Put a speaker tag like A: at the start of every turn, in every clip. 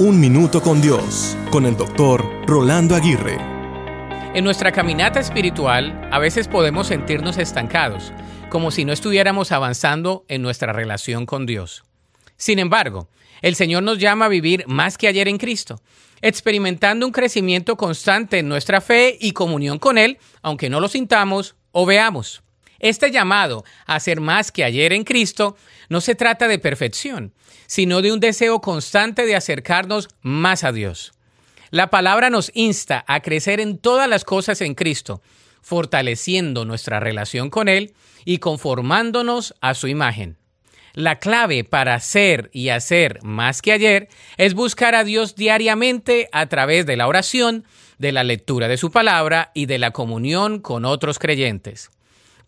A: Un Minuto con Dios, con el doctor Rolando Aguirre.
B: En nuestra caminata espiritual a veces podemos sentirnos estancados, como si no estuviéramos avanzando en nuestra relación con Dios. Sin embargo, el Señor nos llama a vivir más que ayer en Cristo, experimentando un crecimiento constante en nuestra fe y comunión con Él, aunque no lo sintamos o veamos. Este llamado a ser más que ayer en Cristo no se trata de perfección, sino de un deseo constante de acercarnos más a Dios. La palabra nos insta a crecer en todas las cosas en Cristo, fortaleciendo nuestra relación con Él y conformándonos a su imagen. La clave para ser y hacer más que ayer es buscar a Dios diariamente a través de la oración, de la lectura de su palabra y de la comunión con otros creyentes.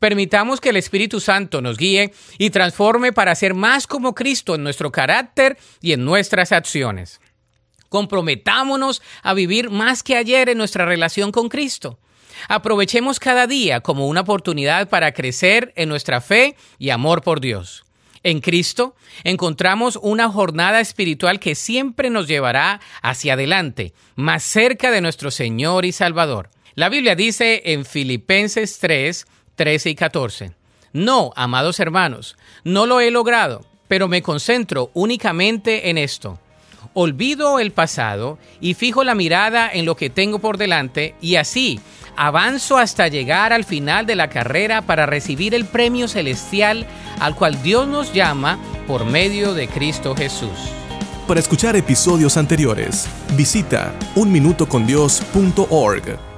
B: Permitamos que el Espíritu Santo nos guíe y transforme para ser más como Cristo en nuestro carácter y en nuestras acciones. Comprometámonos a vivir más que ayer en nuestra relación con Cristo. Aprovechemos cada día como una oportunidad para crecer en nuestra fe y amor por Dios. En Cristo encontramos una jornada espiritual que siempre nos llevará hacia adelante, más cerca de nuestro Señor y Salvador. La Biblia dice en Filipenses 3, 13 y 14. No, amados hermanos, no lo he logrado, pero me concentro únicamente en esto. Olvido el pasado y fijo la mirada en lo que tengo por delante y así avanzo hasta llegar al final de la carrera para recibir el premio celestial al cual Dios nos llama por medio de Cristo Jesús.
A: Para escuchar episodios anteriores, visita unminutocondios.org.